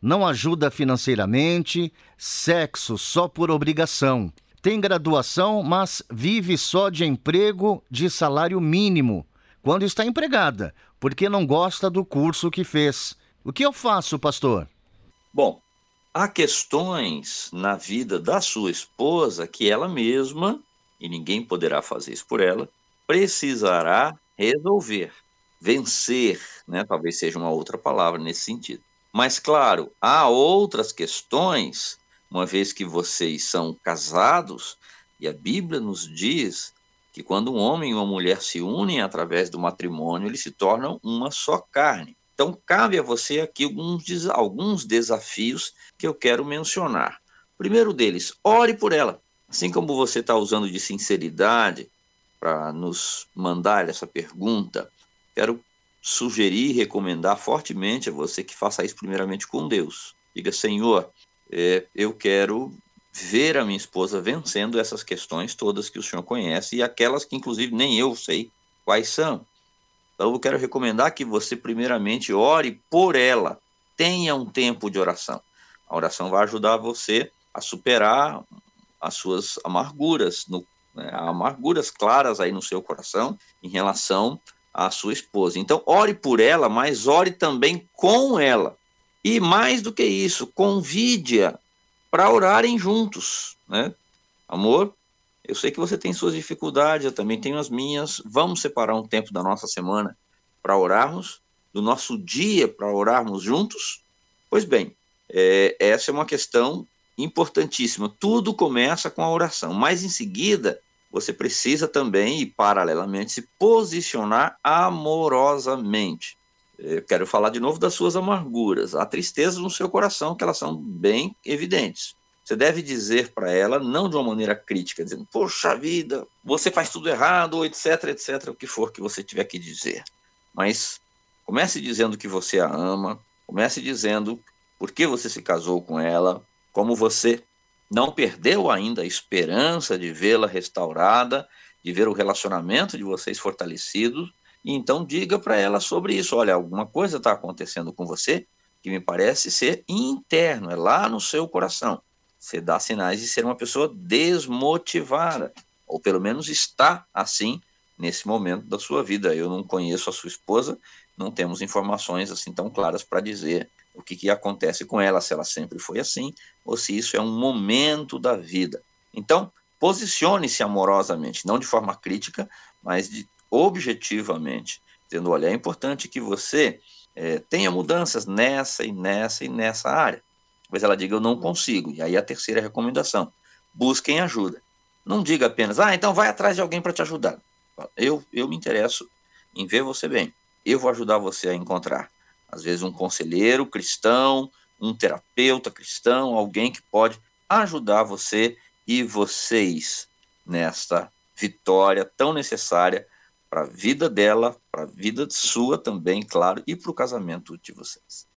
não ajuda financeiramente, sexo só por obrigação. Tem graduação, mas vive só de emprego de salário mínimo, quando está empregada, porque não gosta do curso que fez. O que eu faço, pastor? Bom, há questões na vida da sua esposa que ela mesma, e ninguém poderá fazer isso por ela, precisará resolver, vencer, né? Talvez seja uma outra palavra nesse sentido. Mas, claro, há outras questões, uma vez que vocês são casados, e a Bíblia nos diz que quando um homem e uma mulher se unem através do matrimônio, eles se tornam uma só carne. Então, cabe a você aqui alguns, alguns desafios que eu quero mencionar. Primeiro deles, ore por ela. Assim como você está usando de sinceridade para nos mandar essa pergunta, quero sugerir e recomendar fortemente a você que faça isso primeiramente com Deus. Diga, Senhor, é, eu quero ver a minha esposa vencendo essas questões todas que o Senhor conhece e aquelas que, inclusive, nem eu sei quais são. Então, eu quero recomendar que você, primeiramente, ore por ela. Tenha um tempo de oração. A oração vai ajudar você a superar as suas amarguras, no, né, amarguras claras aí no seu coração em relação a sua esposa. Então, ore por ela, mas ore também com ela. E mais do que isso, convide-a para orarem juntos, né? Amor, eu sei que você tem suas dificuldades, eu também tenho as minhas. Vamos separar um tempo da nossa semana para orarmos, do nosso dia para orarmos juntos? Pois bem, é, essa é uma questão importantíssima. Tudo começa com a oração, mas em seguida você precisa também, e paralelamente, se posicionar amorosamente. Eu quero falar de novo das suas amarguras, a tristeza no seu coração, que elas são bem evidentes. Você deve dizer para ela, não de uma maneira crítica, dizendo, poxa vida, você faz tudo errado, etc, etc, o que for que você tiver que dizer. Mas comece dizendo que você a ama, comece dizendo por que você se casou com ela, como você não perdeu ainda a esperança de vê-la restaurada, de ver o relacionamento de vocês fortalecido, e então diga para ela sobre isso. Olha, alguma coisa está acontecendo com você que me parece ser interno, é lá no seu coração. Você dá sinais de ser uma pessoa desmotivada, ou pelo menos está assim nesse momento da sua vida. Eu não conheço a sua esposa, não temos informações assim tão claras para dizer o que, que acontece com ela, se ela sempre foi assim, ou se isso é um momento da vida. Então, posicione-se amorosamente, não de forma crítica, mas de, objetivamente, dizendo: olha, é importante que você é, tenha mudanças nessa e nessa e nessa área. Mas ela diga: eu não consigo. E aí a terceira recomendação: busquem ajuda. Não diga apenas: ah, então vai atrás de alguém para te ajudar. Eu, eu me interesso em ver você bem. Eu vou ajudar você a encontrar às vezes um conselheiro cristão, um terapeuta cristão, alguém que pode ajudar você e vocês nesta vitória tão necessária para a vida dela, para a vida sua também, claro, e para o casamento de vocês.